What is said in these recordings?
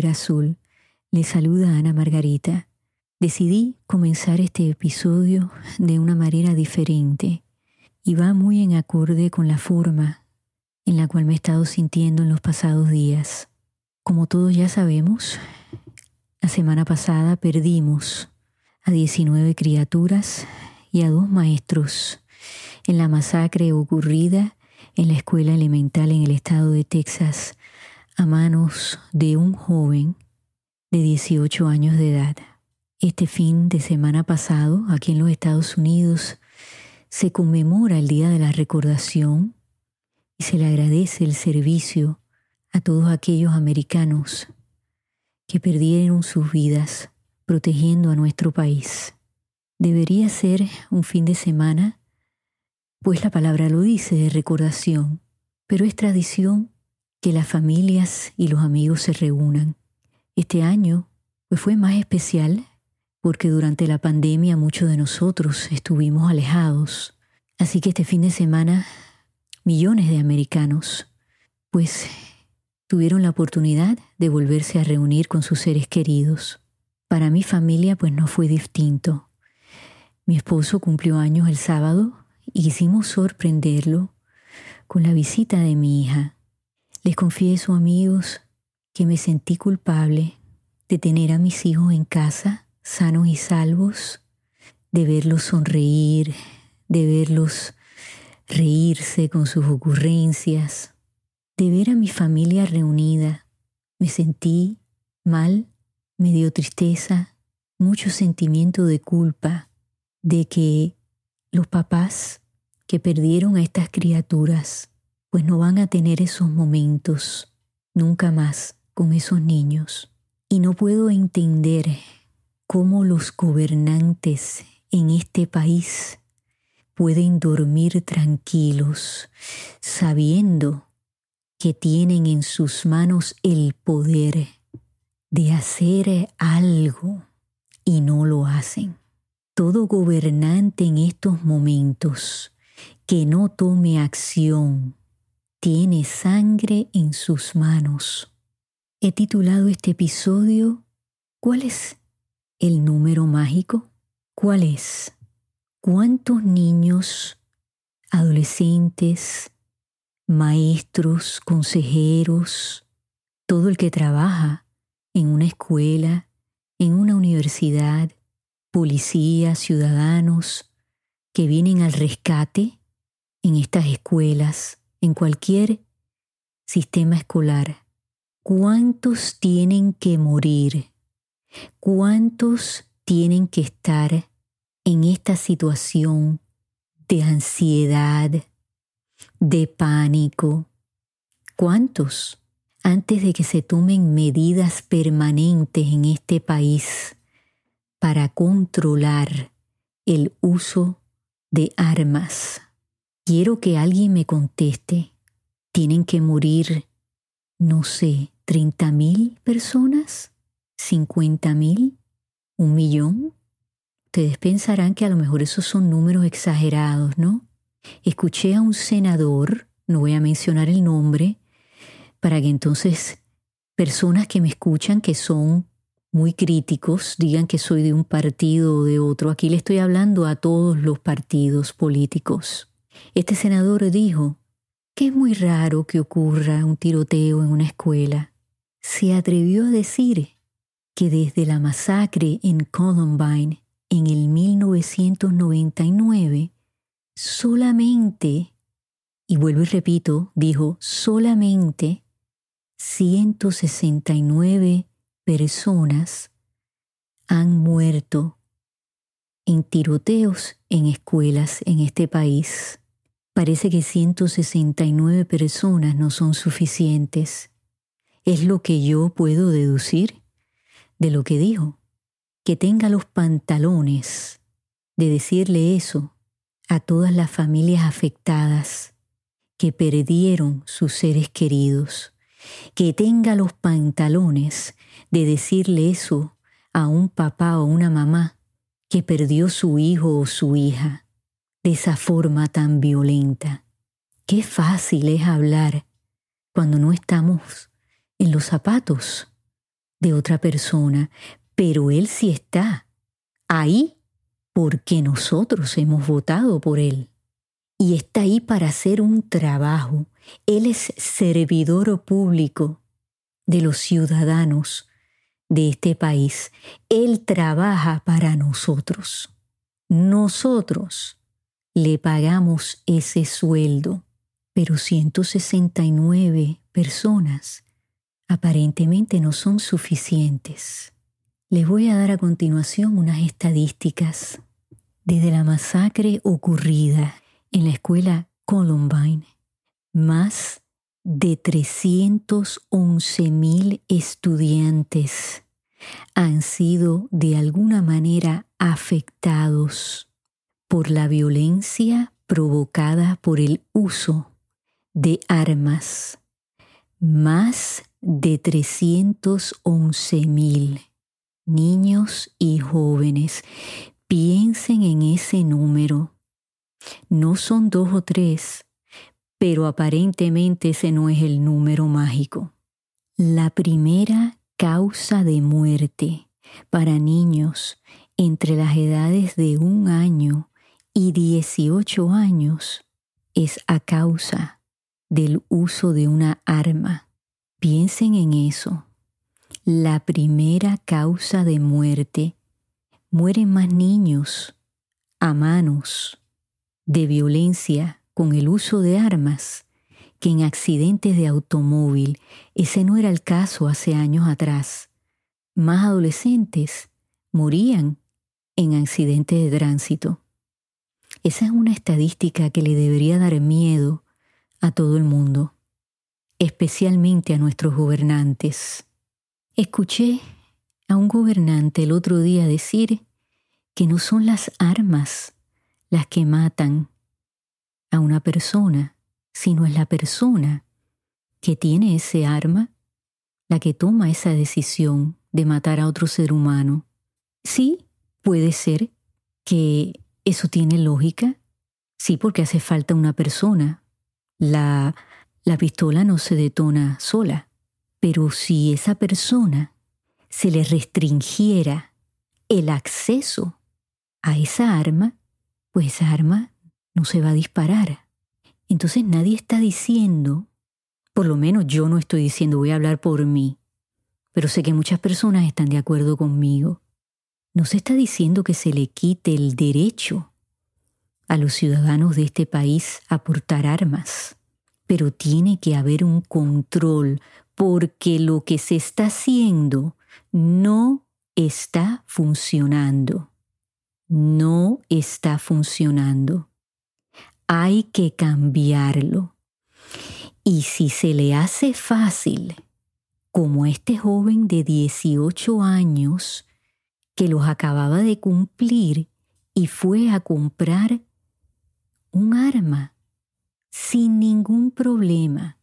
Azul. Les saluda Ana Margarita. Decidí comenzar este episodio de una manera diferente y va muy en acorde con la forma en la cual me he estado sintiendo en los pasados días. Como todos ya sabemos, la semana pasada perdimos a 19 criaturas y a dos maestros en la masacre ocurrida en la escuela elemental en el estado de Texas a manos de un joven de 18 años de edad. Este fin de semana pasado, aquí en los Estados Unidos, se conmemora el Día de la Recordación y se le agradece el servicio a todos aquellos americanos que perdieron sus vidas protegiendo a nuestro país. Debería ser un fin de semana, pues la palabra lo dice, de recordación, pero es tradición que las familias y los amigos se reúnan. Este año pues fue más especial porque durante la pandemia muchos de nosotros estuvimos alejados. Así que este fin de semana millones de americanos pues tuvieron la oportunidad de volverse a reunir con sus seres queridos. Para mi familia pues no fue distinto. Mi esposo cumplió años el sábado y quisimos sorprenderlo con la visita de mi hija. Les confieso, amigos, que me sentí culpable de tener a mis hijos en casa, sanos y salvos, de verlos sonreír, de verlos reírse con sus ocurrencias, de ver a mi familia reunida, me sentí mal, me dio tristeza, mucho sentimiento de culpa de que los papás que perdieron a estas criaturas, pues no van a tener esos momentos nunca más con esos niños. Y no puedo entender cómo los gobernantes en este país pueden dormir tranquilos sabiendo que tienen en sus manos el poder de hacer algo y no lo hacen. Todo gobernante en estos momentos que no tome acción tiene sangre en sus manos. He titulado este episodio ¿Cuál es el número mágico? ¿Cuál es? ¿Cuántos niños, adolescentes, maestros, consejeros, todo el que trabaja en una escuela, en una universidad, policías, ciudadanos que vienen al rescate en estas escuelas, en cualquier sistema escolar. ¿Cuántos tienen que morir? ¿Cuántos tienen que estar en esta situación de ansiedad, de pánico. ¿Cuántos? Antes de que se tomen medidas permanentes en este país para controlar el uso de armas. Quiero que alguien me conteste. ¿Tienen que morir, no sé, 30 mil personas? ¿50 mil? ¿Un millón? Ustedes pensarán que a lo mejor esos son números exagerados, ¿no? escuché a un senador, no voy a mencionar el nombre, para que entonces personas que me escuchan que son muy críticos digan que soy de un partido o de otro. Aquí le estoy hablando a todos los partidos políticos. Este senador dijo que es muy raro que ocurra un tiroteo en una escuela. Se atrevió a decir que desde la masacre en Columbine en el 1999 solamente, y vuelvo y repito, dijo, solamente 169 personas han muerto en tiroteos en escuelas en este país. Parece que 169 personas no son suficientes. Es lo que yo puedo deducir de lo que dijo. Que tenga los pantalones de decirle eso a todas las familias afectadas que perdieron sus seres queridos, que tenga los pantalones de decirle eso a un papá o una mamá que perdió su hijo o su hija de esa forma tan violenta. Qué fácil es hablar cuando no estamos en los zapatos de otra persona, pero Él sí está ahí porque nosotros hemos votado por Él. Y está ahí para hacer un trabajo. Él es servidor público de los ciudadanos de este país. Él trabaja para nosotros. Nosotros le pagamos ese sueldo, pero 169 personas aparentemente no son suficientes. Les voy a dar a continuación unas estadísticas. Desde la masacre ocurrida en la escuela Columbine, más de 311 mil estudiantes han sido de alguna manera afectados por la violencia provocada por el uso de armas. Más de 311 mil niños y jóvenes. Piensen en ese número. No son dos o tres, pero aparentemente ese no es el número mágico. La primera causa de muerte para niños entre las edades de un año y 18 años es a causa del uso de una arma. Piensen en eso. La primera causa de muerte. Mueren más niños a manos de violencia con el uso de armas que en accidentes de automóvil. Ese no era el caso hace años atrás. Más adolescentes morían en accidentes de tránsito. Esa es una estadística que le debería dar miedo a todo el mundo especialmente a nuestros gobernantes. Escuché a un gobernante el otro día decir que no son las armas las que matan a una persona, sino es la persona que tiene ese arma la que toma esa decisión de matar a otro ser humano. Sí, puede ser que eso tiene lógica, sí, porque hace falta una persona. La la pistola no se detona sola, pero si esa persona se le restringiera el acceso a esa arma, pues esa arma no se va a disparar. Entonces nadie está diciendo, por lo menos yo no estoy diciendo, voy a hablar por mí, pero sé que muchas personas están de acuerdo conmigo. No se está diciendo que se le quite el derecho a los ciudadanos de este país a portar armas pero tiene que haber un control porque lo que se está haciendo no está funcionando. No está funcionando. Hay que cambiarlo. Y si se le hace fácil, como este joven de 18 años que los acababa de cumplir y fue a comprar un arma sin ningún problema,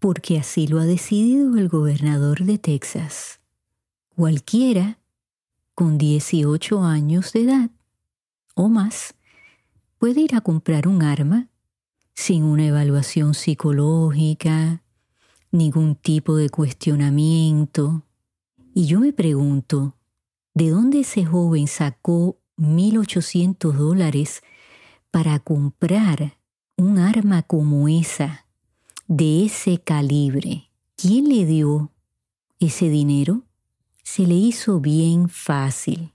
porque así lo ha decidido el gobernador de Texas. Cualquiera con 18 años de edad o más puede ir a comprar un arma sin una evaluación psicológica, ningún tipo de cuestionamiento. Y yo me pregunto, ¿de dónde ese joven sacó 1.800 dólares para comprar un arma como esa, de ese calibre, ¿quién le dio ese dinero? Se le hizo bien fácil.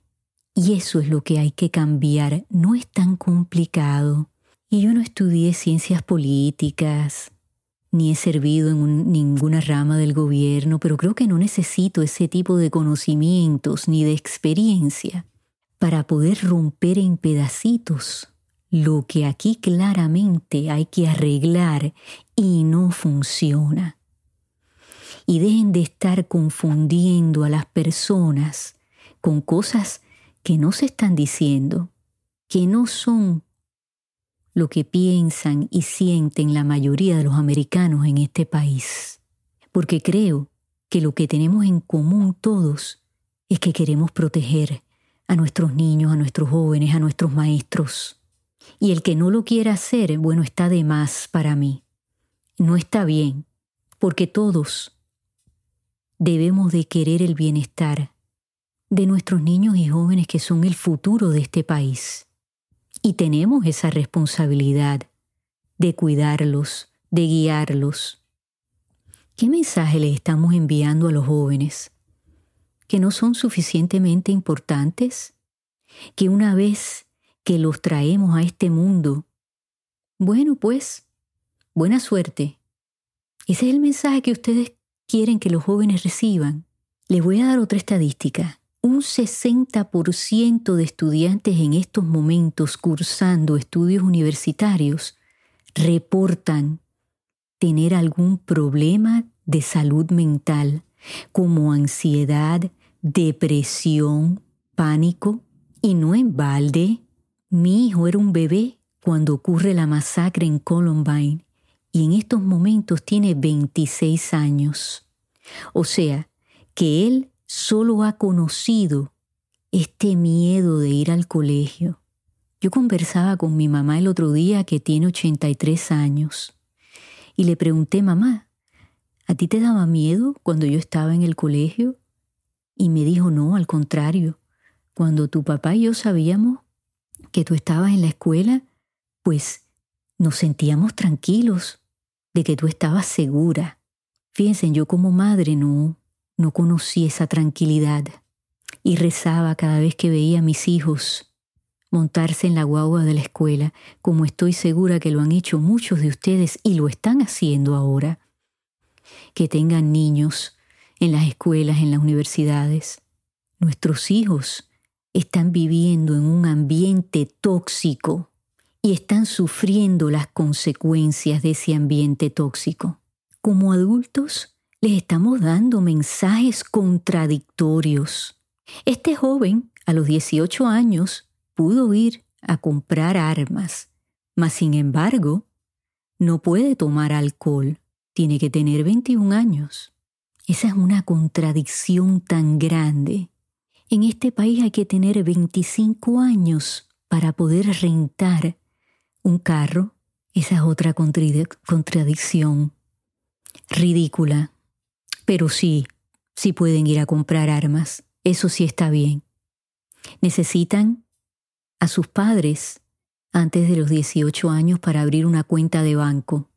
Y eso es lo que hay que cambiar. No es tan complicado. Y yo no estudié ciencias políticas, ni he servido en ninguna rama del gobierno, pero creo que no necesito ese tipo de conocimientos ni de experiencia para poder romper en pedacitos lo que aquí claramente hay que arreglar y no funciona. Y dejen de estar confundiendo a las personas con cosas que no se están diciendo, que no son lo que piensan y sienten la mayoría de los americanos en este país. Porque creo que lo que tenemos en común todos es que queremos proteger a nuestros niños, a nuestros jóvenes, a nuestros maestros. Y el que no lo quiera hacer, bueno, está de más para mí. No está bien, porque todos debemos de querer el bienestar de nuestros niños y jóvenes que son el futuro de este país. Y tenemos esa responsabilidad de cuidarlos, de guiarlos. ¿Qué mensaje les estamos enviando a los jóvenes? ¿Que no son suficientemente importantes? ¿Que una vez que los traemos a este mundo, bueno, pues, buena suerte. Ese es el mensaje que ustedes quieren que los jóvenes reciban. Les voy a dar otra estadística. Un 60% de estudiantes en estos momentos cursando estudios universitarios reportan tener algún problema de salud mental, como ansiedad, depresión, pánico, y no en balde. Mi hijo era un bebé cuando ocurre la masacre en Columbine y en estos momentos tiene 26 años. O sea, que él solo ha conocido este miedo de ir al colegio. Yo conversaba con mi mamá el otro día que tiene 83 años y le pregunté, mamá, ¿a ti te daba miedo cuando yo estaba en el colegio? Y me dijo, no, al contrario, cuando tu papá y yo sabíamos que tú estabas en la escuela, pues nos sentíamos tranquilos de que tú estabas segura. Fíjense, yo como madre no, no conocí esa tranquilidad y rezaba cada vez que veía a mis hijos montarse en la guagua de la escuela, como estoy segura que lo han hecho muchos de ustedes y lo están haciendo ahora. Que tengan niños en las escuelas, en las universidades. Nuestros hijos están viviendo en un ambiente tóxico y están sufriendo las consecuencias de ese ambiente tóxico. Como adultos, les estamos dando mensajes contradictorios. Este joven, a los 18 años, pudo ir a comprar armas, mas sin embargo, no puede tomar alcohol, tiene que tener 21 años. Esa es una contradicción tan grande. En este país hay que tener 25 años para poder rentar un carro, esa es otra contradicción ridícula. Pero sí, sí pueden ir a comprar armas, eso sí está bien. Necesitan a sus padres antes de los 18 años para abrir una cuenta de banco,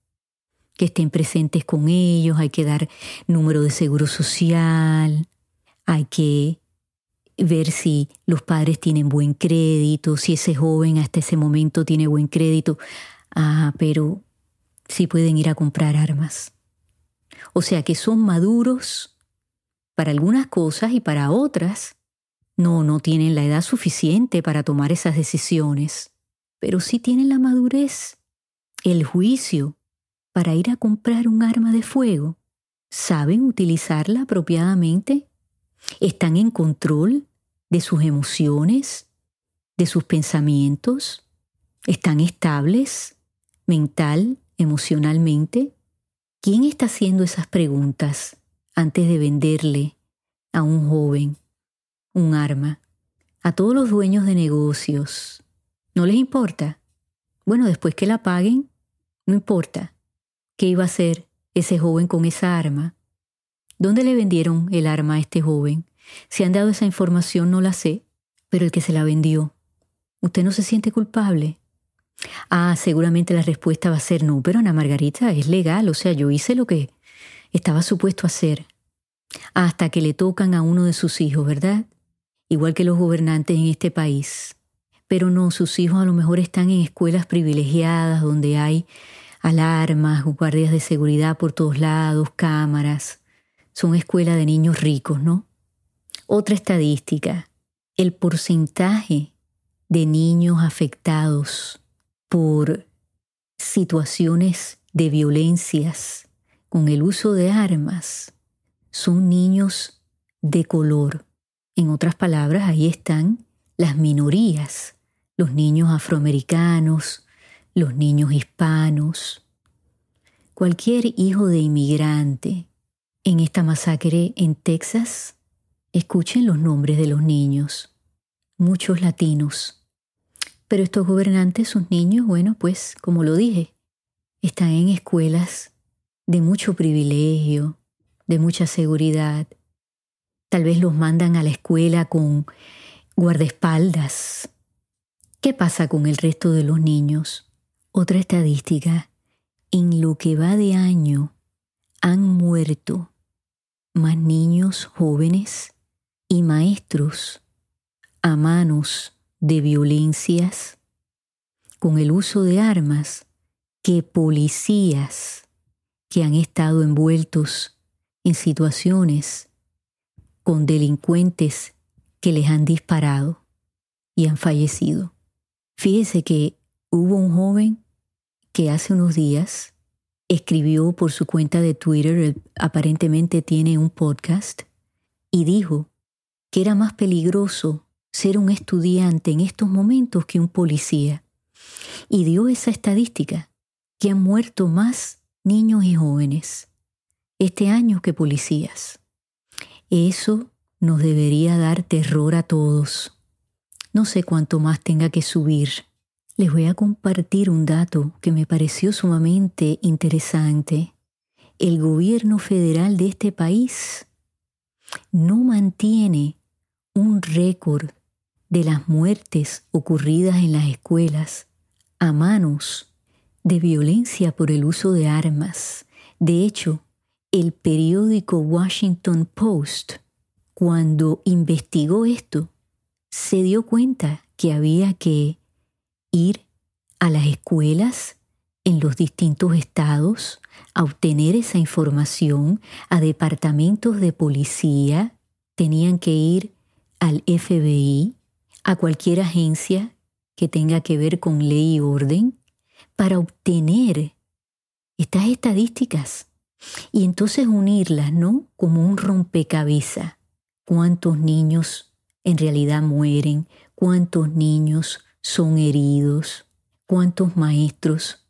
que estén presentes con ellos, hay que dar número de seguro social, hay que ver si los padres tienen buen crédito, si ese joven hasta ese momento tiene buen crédito. Ah, pero sí pueden ir a comprar armas. O sea que son maduros para algunas cosas y para otras no, no tienen la edad suficiente para tomar esas decisiones, pero sí tienen la madurez, el juicio para ir a comprar un arma de fuego. ¿Saben utilizarla apropiadamente? ¿Están en control de sus emociones, de sus pensamientos? ¿Están estables mental, emocionalmente? ¿Quién está haciendo esas preguntas antes de venderle a un joven un arma? A todos los dueños de negocios. ¿No les importa? Bueno, después que la paguen, no importa. ¿Qué iba a hacer ese joven con esa arma? ¿Dónde le vendieron el arma a este joven? Si han dado esa información no la sé, pero el que se la vendió, ¿usted no se siente culpable? Ah, seguramente la respuesta va a ser no, pero Ana Margarita es legal, o sea, yo hice lo que estaba supuesto a hacer. Hasta que le tocan a uno de sus hijos, ¿verdad? Igual que los gobernantes en este país. Pero no, sus hijos a lo mejor están en escuelas privilegiadas donde hay alarmas, guardias de seguridad por todos lados, cámaras. Son escuelas de niños ricos, ¿no? Otra estadística, el porcentaje de niños afectados por situaciones de violencias con el uso de armas son niños de color. En otras palabras, ahí están las minorías, los niños afroamericanos, los niños hispanos. Cualquier hijo de inmigrante en esta masacre en Texas Escuchen los nombres de los niños, muchos latinos. Pero estos gobernantes, sus niños, bueno, pues, como lo dije, están en escuelas de mucho privilegio, de mucha seguridad. Tal vez los mandan a la escuela con guardaespaldas. ¿Qué pasa con el resto de los niños? Otra estadística. En lo que va de año han muerto más niños jóvenes y maestros a manos de violencias con el uso de armas que policías que han estado envueltos en situaciones con delincuentes que les han disparado y han fallecido. Fíjese que hubo un joven que hace unos días escribió por su cuenta de Twitter, aparentemente tiene un podcast, y dijo que era más peligroso ser un estudiante en estos momentos que un policía. Y dio esa estadística, que han muerto más niños y jóvenes este año que policías. Eso nos debería dar terror a todos. No sé cuánto más tenga que subir. Les voy a compartir un dato que me pareció sumamente interesante. El gobierno federal de este país no mantiene un récord de las muertes ocurridas en las escuelas a manos de violencia por el uso de armas. De hecho, el periódico Washington Post, cuando investigó esto, se dio cuenta que había que ir a las escuelas en los distintos estados a obtener esa información, a departamentos de policía, tenían que ir al FBI, a cualquier agencia que tenga que ver con ley y orden, para obtener estas estadísticas y entonces unirlas, ¿no? Como un rompecabezas. ¿Cuántos niños en realidad mueren? ¿Cuántos niños son heridos? ¿Cuántos maestros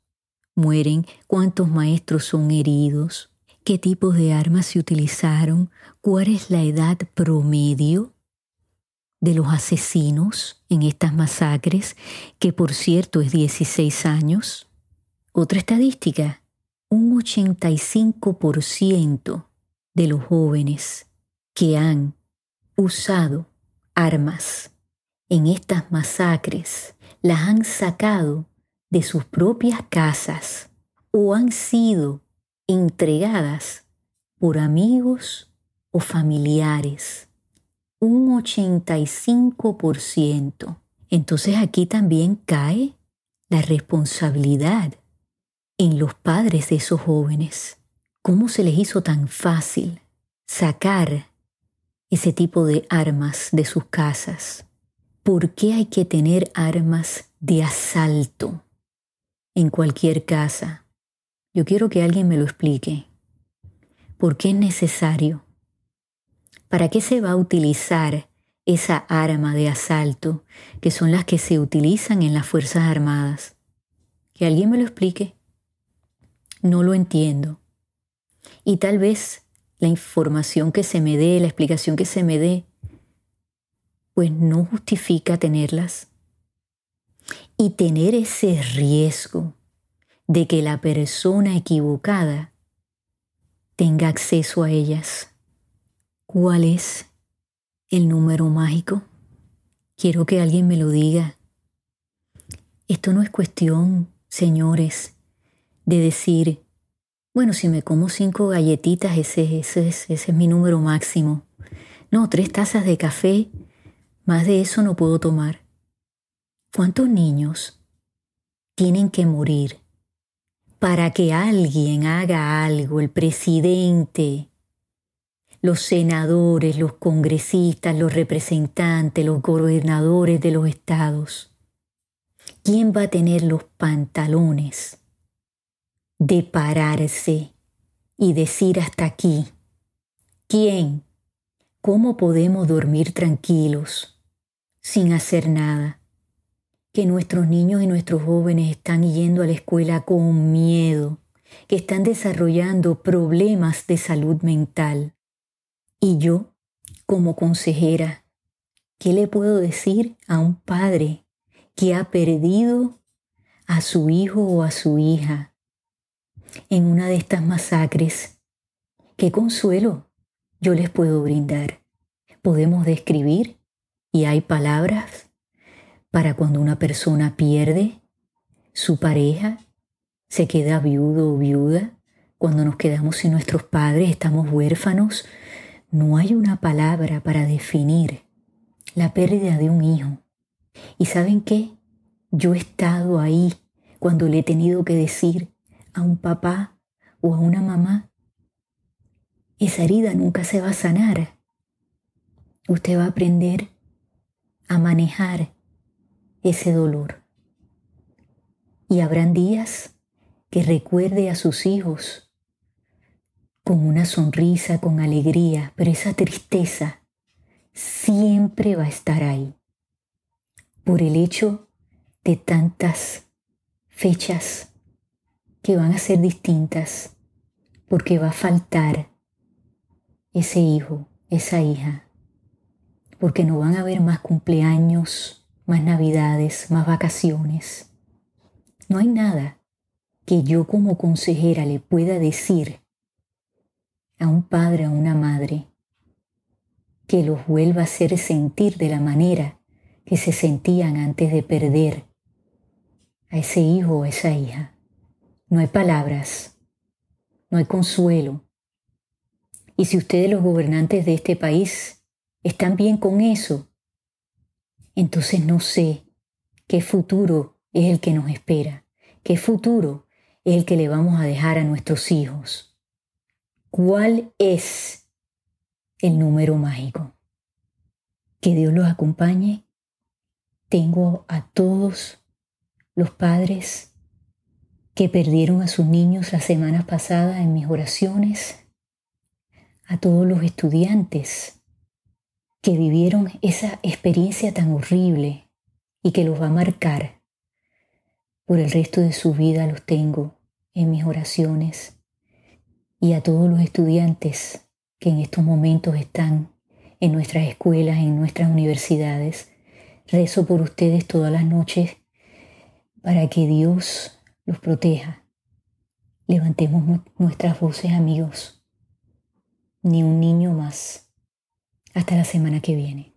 mueren? ¿Cuántos maestros son heridos? ¿Qué tipos de armas se utilizaron? ¿Cuál es la edad promedio de los asesinos en estas masacres, que por cierto es 16 años? Otra estadística, un 85% de los jóvenes que han usado armas en estas masacres las han sacado de sus propias casas o han sido entregadas por amigos o familiares. Un 85%. Entonces aquí también cae la responsabilidad en los padres de esos jóvenes. ¿Cómo se les hizo tan fácil sacar ese tipo de armas de sus casas? ¿Por qué hay que tener armas de asalto en cualquier casa? Yo quiero que alguien me lo explique. ¿Por qué es necesario? ¿Para qué se va a utilizar esa arma de asalto que son las que se utilizan en las Fuerzas Armadas? Que alguien me lo explique no lo entiendo. Y tal vez la información que se me dé, la explicación que se me dé, pues no justifica tenerlas. Y tener ese riesgo de que la persona equivocada tenga acceso a ellas. ¿Cuál es el número mágico? Quiero que alguien me lo diga. Esto no es cuestión, señores, de decir, bueno, si me como cinco galletitas, ese, ese, ese es mi número máximo. No, tres tazas de café, más de eso no puedo tomar. ¿Cuántos niños tienen que morir para que alguien haga algo, el presidente, los senadores, los congresistas, los representantes, los gobernadores de los estados? ¿Quién va a tener los pantalones de pararse y decir hasta aquí, ¿quién? ¿Cómo podemos dormir tranquilos sin hacer nada? Que nuestros niños y nuestros jóvenes están yendo a la escuela con miedo, que están desarrollando problemas de salud mental. Y yo, como consejera, ¿qué le puedo decir a un padre que ha perdido a su hijo o a su hija en una de estas masacres ¿Qué consuelo yo les puedo brindar? Podemos describir y hay palabras para cuando una persona pierde su pareja, se queda viudo o viuda, cuando nos quedamos sin nuestros padres, estamos huérfanos. No hay una palabra para definir la pérdida de un hijo. ¿Y saben qué? Yo he estado ahí cuando le he tenido que decir a un papá o a una mamá, esa herida nunca se va a sanar. Usted va a aprender a manejar ese dolor. Y habrán días que recuerde a sus hijos con una sonrisa, con alegría, pero esa tristeza siempre va a estar ahí por el hecho de tantas fechas que van a ser distintas, porque va a faltar ese hijo, esa hija, porque no van a haber más cumpleaños, más navidades, más vacaciones. No hay nada que yo como consejera le pueda decir a un padre, a una madre, que los vuelva a hacer sentir de la manera que se sentían antes de perder a ese hijo o esa hija. No hay palabras, no hay consuelo. Y si ustedes los gobernantes de este país están bien con eso, entonces no sé qué futuro es el que nos espera, qué futuro es el que le vamos a dejar a nuestros hijos. ¿Cuál es el número mágico? Que Dios los acompañe. Tengo a todos los padres que perdieron a sus niños la semana pasada en mis oraciones, a todos los estudiantes que vivieron esa experiencia tan horrible y que los va a marcar. Por el resto de su vida, los tengo en mis oraciones, y a todos los estudiantes que en estos momentos están en nuestras escuelas, en nuestras universidades, Rezo por ustedes todas las noches para que Dios los proteja. Levantemos nuestras voces, amigos. Ni un niño más. Hasta la semana que viene.